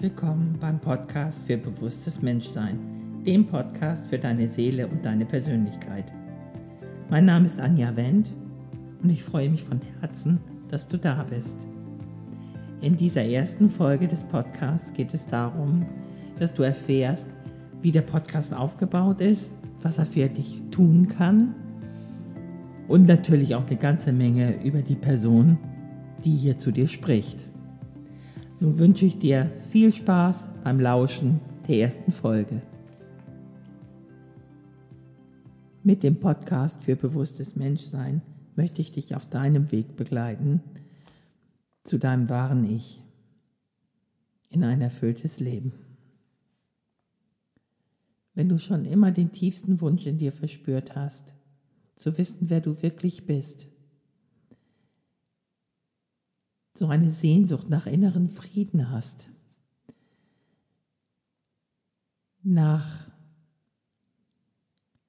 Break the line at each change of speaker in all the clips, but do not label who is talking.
Willkommen beim Podcast für bewusstes Menschsein, dem Podcast für deine Seele und deine Persönlichkeit. Mein Name ist Anja Wendt und ich freue mich von Herzen, dass du da bist. In dieser ersten Folge des Podcasts geht es darum, dass du erfährst, wie der Podcast aufgebaut ist, was er für dich tun kann und natürlich auch eine ganze Menge über die Person, die hier zu dir spricht. Nun wünsche ich dir viel Spaß beim Lauschen der ersten Folge. Mit dem Podcast für bewusstes Menschsein möchte ich dich auf deinem Weg begleiten zu deinem wahren Ich in ein erfülltes Leben. Wenn du schon immer den tiefsten Wunsch in dir verspürt hast, zu wissen, wer du wirklich bist, so eine Sehnsucht nach inneren Frieden hast, nach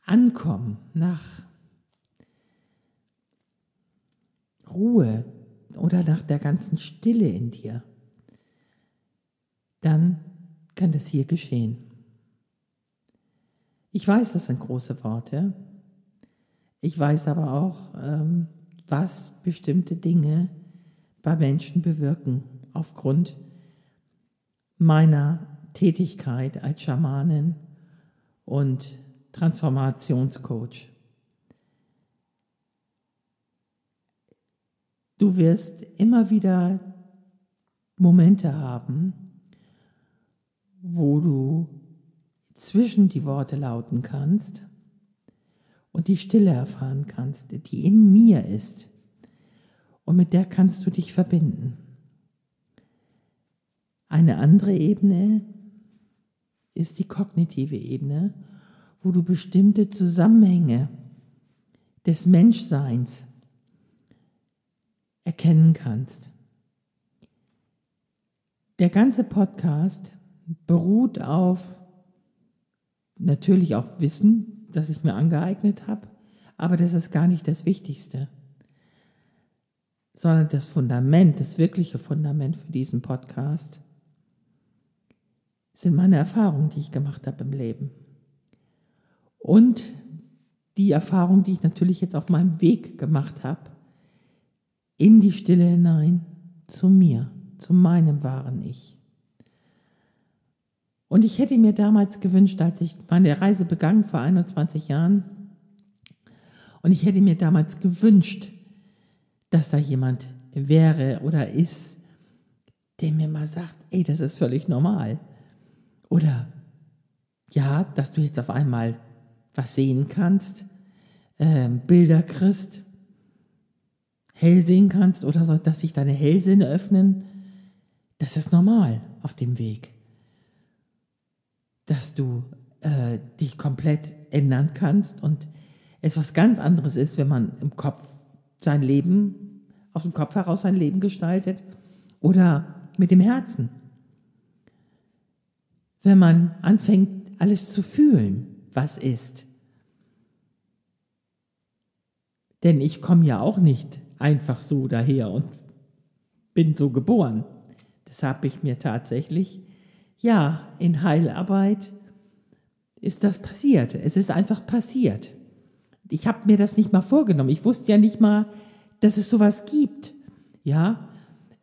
Ankommen, nach Ruhe oder nach der ganzen Stille in dir, dann kann das hier geschehen. Ich weiß, das sind große Worte. Ich weiß aber auch, ähm, was bestimmte Dinge bei Menschen bewirken aufgrund meiner Tätigkeit als Schamanin und Transformationscoach. Du wirst immer wieder Momente haben, wo du zwischen die Worte lauten kannst und die Stille erfahren kannst, die in mir ist und mit der kannst du dich verbinden. Eine andere Ebene ist die kognitive Ebene, wo du bestimmte Zusammenhänge des Menschseins erkennen kannst. Der ganze Podcast beruht auf natürlich auch Wissen, das ich mir angeeignet habe, aber das ist gar nicht das Wichtigste sondern das Fundament, das wirkliche Fundament für diesen Podcast sind meine Erfahrungen, die ich gemacht habe im Leben. Und die Erfahrung, die ich natürlich jetzt auf meinem Weg gemacht habe, in die Stille hinein, zu mir, zu meinem wahren Ich. Und ich hätte mir damals gewünscht, als ich meine Reise begann vor 21 Jahren, und ich hätte mir damals gewünscht, dass da jemand wäre oder ist, der mir mal sagt, ey, das ist völlig normal. Oder ja, dass du jetzt auf einmal was sehen kannst, äh, Bilder kriegst, hell sehen kannst oder so, dass sich deine Hellsinne öffnen. Das ist normal auf dem Weg. Dass du äh, dich komplett ändern kannst und es was ganz anderes ist, wenn man im Kopf sein Leben, aus dem Kopf heraus sein Leben gestaltet oder mit dem Herzen. Wenn man anfängt, alles zu fühlen, was ist. Denn ich komme ja auch nicht einfach so daher und bin so geboren. Das habe ich mir tatsächlich, ja, in Heilarbeit ist das passiert. Es ist einfach passiert ich habe mir das nicht mal vorgenommen. Ich wusste ja nicht mal, dass es sowas gibt. Ja,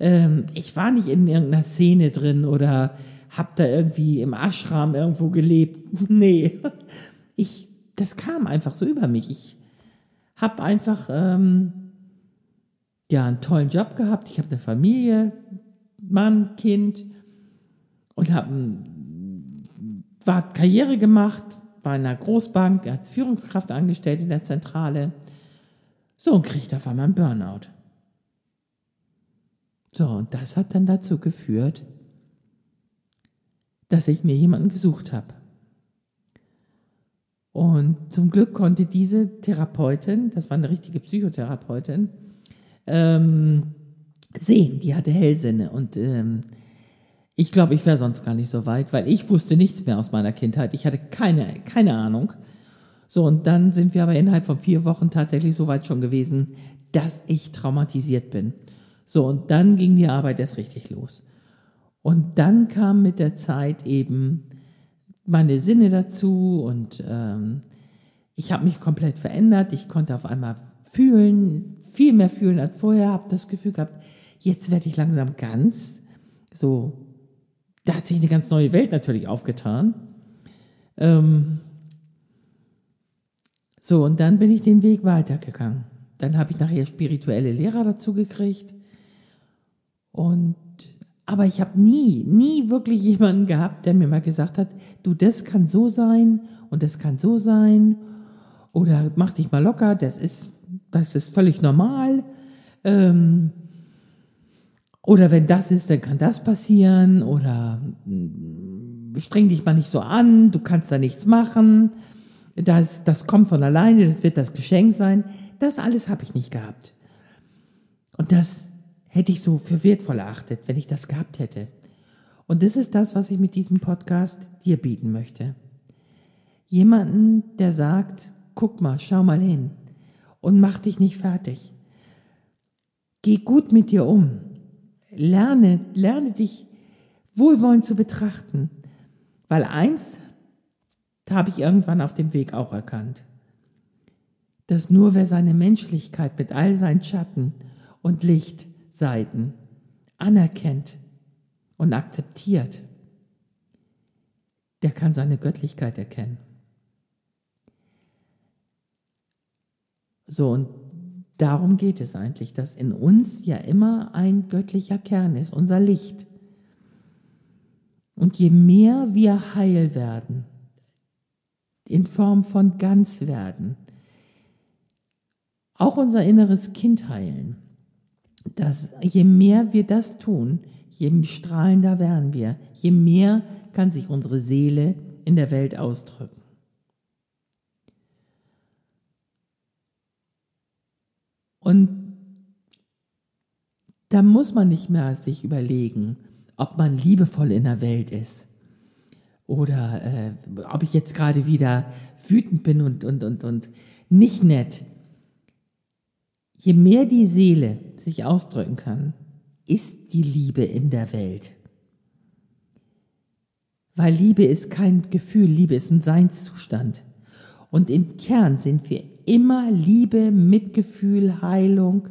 ähm, ich war nicht in irgendeiner Szene drin oder habe da irgendwie im Ashram irgendwo gelebt. Nee, ich, das kam einfach so über mich. Ich habe einfach ähm, ja einen tollen Job gehabt. Ich habe eine Familie, Mann, Kind und habe war Karriere gemacht, in einer Großbank, als Führungskraft angestellt in der Zentrale. So, und kriegt auf einmal einen Burnout. So, und das hat dann dazu geführt, dass ich mir jemanden gesucht habe. Und zum Glück konnte diese Therapeutin, das war eine richtige Psychotherapeutin, ähm, sehen, die hatte Hellsinne und ähm, ich glaube, ich wäre sonst gar nicht so weit, weil ich wusste nichts mehr aus meiner Kindheit. Ich hatte keine, keine Ahnung. So, und dann sind wir aber innerhalb von vier Wochen tatsächlich so weit schon gewesen, dass ich traumatisiert bin. So, und dann ging die Arbeit erst richtig los. Und dann kam mit der Zeit eben meine Sinne dazu und ähm, ich habe mich komplett verändert. Ich konnte auf einmal fühlen, viel mehr fühlen als vorher, habe das Gefühl gehabt, jetzt werde ich langsam ganz so, da hat sich eine ganz neue Welt natürlich aufgetan. Ähm, so, und dann bin ich den Weg weitergegangen. Dann habe ich nachher spirituelle Lehrer dazu gekriegt. Und, aber ich habe nie, nie wirklich jemanden gehabt, der mir mal gesagt hat, du, das kann so sein und das kann so sein. Oder mach dich mal locker, das ist, das ist völlig normal. Ähm, oder wenn das ist, dann kann das passieren. Oder mm, streng dich mal nicht so an, du kannst da nichts machen. Das, das kommt von alleine, das wird das Geschenk sein. Das alles habe ich nicht gehabt. Und das hätte ich so für wertvoll erachtet, wenn ich das gehabt hätte. Und das ist das, was ich mit diesem Podcast dir bieten möchte. Jemanden, der sagt, guck mal, schau mal hin und mach dich nicht fertig. Geh gut mit dir um. Lerne, lerne dich wohlwollend zu betrachten. Weil eins habe ich irgendwann auf dem Weg auch erkannt, dass nur wer seine Menschlichkeit mit all seinen Schatten und Lichtseiten anerkennt und akzeptiert, der kann seine Göttlichkeit erkennen. So, und darum geht es eigentlich, dass in uns ja immer ein göttlicher Kern ist, unser Licht. Und je mehr wir heil werden, in Form von ganz werden, auch unser inneres Kind heilen, dass je mehr wir das tun, je strahlender werden wir, je mehr kann sich unsere Seele in der Welt ausdrücken. Und da muss man nicht mehr sich überlegen, ob man liebevoll in der Welt ist oder äh, ob ich jetzt gerade wieder wütend bin und, und, und, und nicht nett. Je mehr die Seele sich ausdrücken kann, ist die Liebe in der Welt. Weil Liebe ist kein Gefühl, Liebe ist ein Seinszustand. Und im Kern sind wir immer Liebe, Mitgefühl, Heilung,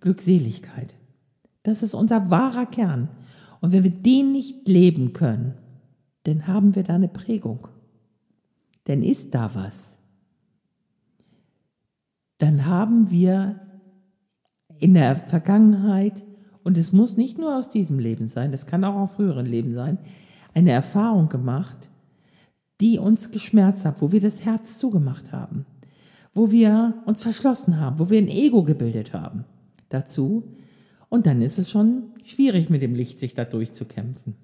Glückseligkeit. Das ist unser wahrer Kern. Und wenn wir den nicht leben können, dann haben wir da eine Prägung. Dann ist da was. Dann haben wir in der Vergangenheit, und es muss nicht nur aus diesem Leben sein, das kann auch aus früheren Leben sein, eine Erfahrung gemacht, die uns geschmerzt hat, wo wir das Herz zugemacht haben wo wir uns verschlossen haben, wo wir ein Ego gebildet haben dazu. Und dann ist es schon schwierig mit dem Licht, sich da durchzukämpfen.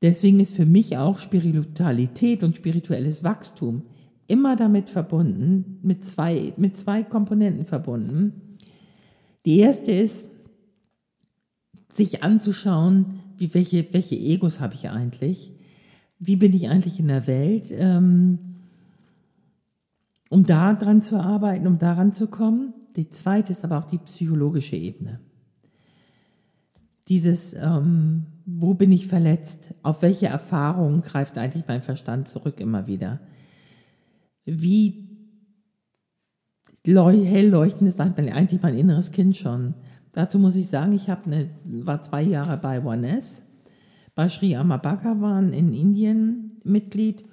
Deswegen ist für mich auch Spiritualität und spirituelles Wachstum immer damit verbunden, mit zwei, mit zwei Komponenten verbunden. Die erste ist, sich anzuschauen, wie, welche, welche Egos habe ich eigentlich? Wie bin ich eigentlich in der Welt? Ähm, um daran zu arbeiten, um daran zu kommen. Die zweite ist aber auch die psychologische Ebene. Dieses, ähm, wo bin ich verletzt? Auf welche Erfahrungen greift eigentlich mein Verstand zurück immer wieder? Wie hell leuchtend ist eigentlich mein inneres Kind schon? Dazu muss ich sagen, ich eine, war zwei Jahre bei OneS, bei Sri Amabhagavan in Indien Mitglied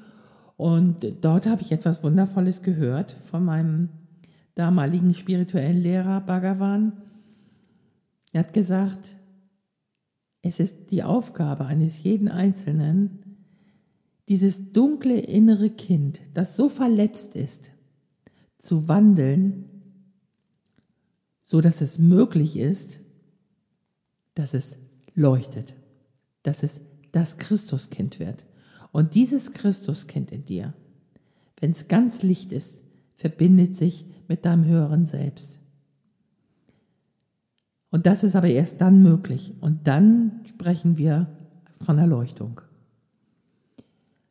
und dort habe ich etwas Wundervolles gehört von meinem damaligen spirituellen Lehrer Bhagavan. Er hat gesagt, es ist die Aufgabe eines jeden Einzelnen, dieses dunkle innere Kind, das so verletzt ist, zu wandeln, so dass es möglich ist, dass es leuchtet, dass es das Christuskind wird. Und dieses Christuskind in dir, wenn es ganz Licht ist, verbindet sich mit deinem höheren Selbst. Und das ist aber erst dann möglich. Und dann sprechen wir von Erleuchtung.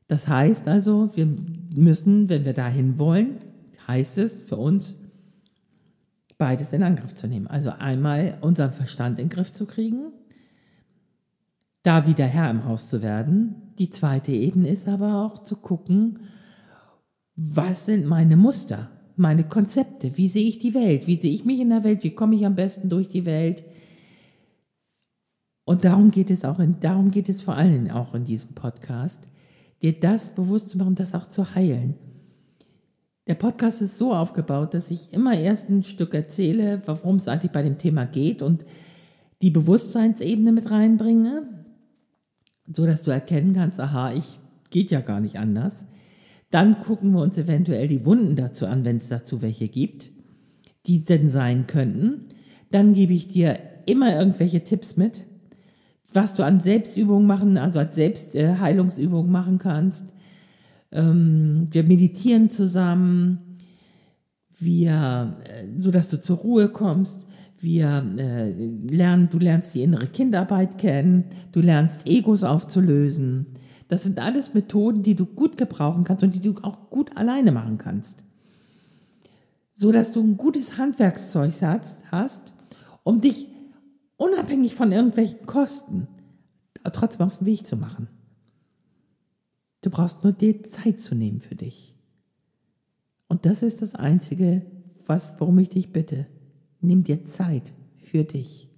Das heißt also, wir müssen, wenn wir dahin wollen, heißt es für uns, beides in Angriff zu nehmen. Also einmal unseren Verstand in den Griff zu kriegen, da wieder Herr im Haus zu werden. Die zweite Ebene ist aber auch zu gucken, was sind meine Muster, meine Konzepte, wie sehe ich die Welt, wie sehe ich mich in der Welt, wie komme ich am besten durch die Welt. Und darum geht es auch, in, darum geht es vor allem auch in diesem Podcast, dir das bewusst zu machen, das auch zu heilen. Der Podcast ist so aufgebaut, dass ich immer erst ein Stück erzähle, worum es eigentlich bei dem Thema geht und die Bewusstseinsebene mit reinbringe, so dass du erkennen kannst, aha, ich geht ja gar nicht anders. Dann gucken wir uns eventuell die Wunden dazu an, wenn es dazu welche gibt, die denn sein könnten. Dann gebe ich dir immer irgendwelche Tipps mit, was du an Selbstübungen machen, also als Selbstheilungsübung machen kannst. Ähm, wir meditieren zusammen, wir, äh, so du zur Ruhe kommst. Wir äh, lernen, du lernst die innere Kindarbeit kennen, du lernst Egos aufzulösen. Das sind alles Methoden, die du gut gebrauchen kannst und die du auch gut alleine machen kannst. So dass du ein gutes Handwerkszeug hast, um dich unabhängig von irgendwelchen Kosten trotzdem auf den Weg zu machen. Du brauchst nur dir Zeit zu nehmen für dich. Und das ist das Einzige, was, worum ich dich bitte. Nimm dir Zeit für dich.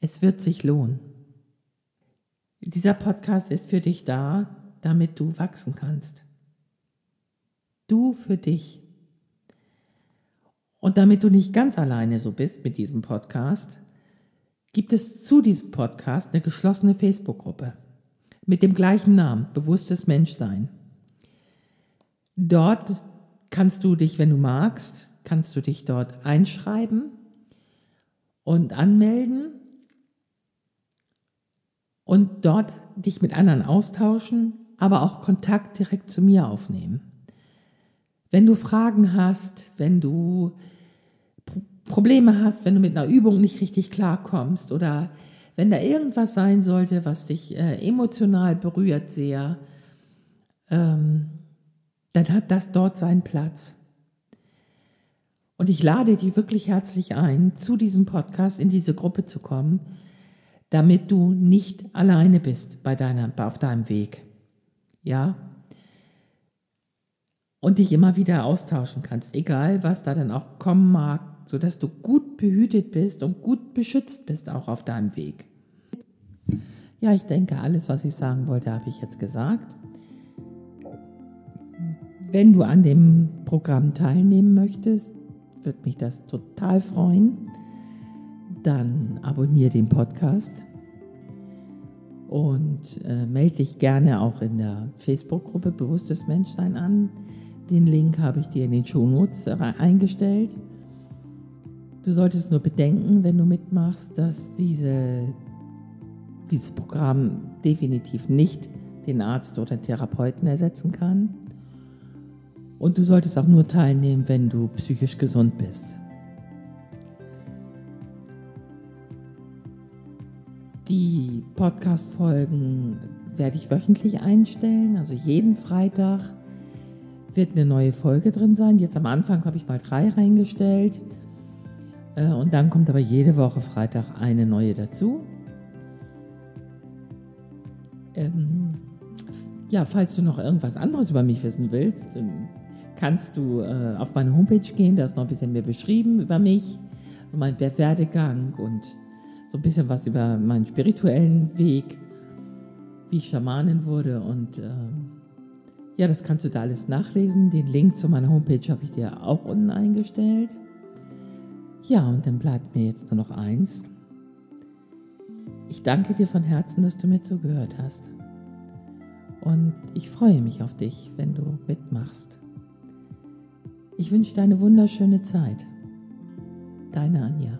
Es wird sich lohnen. Dieser Podcast ist für dich da, damit du wachsen kannst. Du für dich. Und damit du nicht ganz alleine so bist mit diesem Podcast, gibt es zu diesem Podcast eine geschlossene Facebook-Gruppe mit dem gleichen Namen, Bewusstes Menschsein. Dort kannst du dich, wenn du magst, kannst du dich dort einschreiben und anmelden und dort dich mit anderen austauschen, aber auch Kontakt direkt zu mir aufnehmen. Wenn du Fragen hast, wenn du Probleme hast, wenn du mit einer Übung nicht richtig klarkommst oder wenn da irgendwas sein sollte, was dich äh, emotional berührt sehr, ähm, dann hat das dort seinen Platz. Und ich lade dich wirklich herzlich ein, zu diesem Podcast in diese Gruppe zu kommen damit du nicht alleine bist bei deiner, auf deinem Weg. Ja? Und dich immer wieder austauschen kannst, egal was da dann auch kommen mag, sodass du gut behütet bist und gut beschützt bist auch auf deinem Weg. Ja, ich denke, alles, was ich sagen wollte, habe ich jetzt gesagt. Wenn du an dem Programm teilnehmen möchtest, würde mich das total freuen dann abonniere den Podcast und äh, melde dich gerne auch in der Facebook-Gruppe Bewusstes Menschsein an. Den Link habe ich dir in den Shownotes eingestellt. Du solltest nur bedenken, wenn du mitmachst, dass diese, dieses Programm definitiv nicht den Arzt oder Therapeuten ersetzen kann. Und du solltest auch nur teilnehmen, wenn du psychisch gesund bist. Die Podcast-Folgen werde ich wöchentlich einstellen, also jeden Freitag wird eine neue Folge drin sein. Jetzt am Anfang habe ich mal drei reingestellt. Äh, und dann kommt aber jede Woche Freitag eine neue dazu. Ähm, ja, falls du noch irgendwas anderes über mich wissen willst, kannst du äh, auf meine Homepage gehen. Da ist noch ein bisschen mehr beschrieben über mich, mein Werdegang und so ein bisschen was über meinen spirituellen Weg, wie ich Schamanin wurde und äh, ja, das kannst du da alles nachlesen. Den Link zu meiner Homepage habe ich dir auch unten eingestellt. Ja, und dann bleibt mir jetzt nur noch eins. Ich danke dir von Herzen, dass du mir zugehört hast. Und ich freue mich auf dich, wenn du mitmachst. Ich wünsche dir eine wunderschöne Zeit. Deine Anja.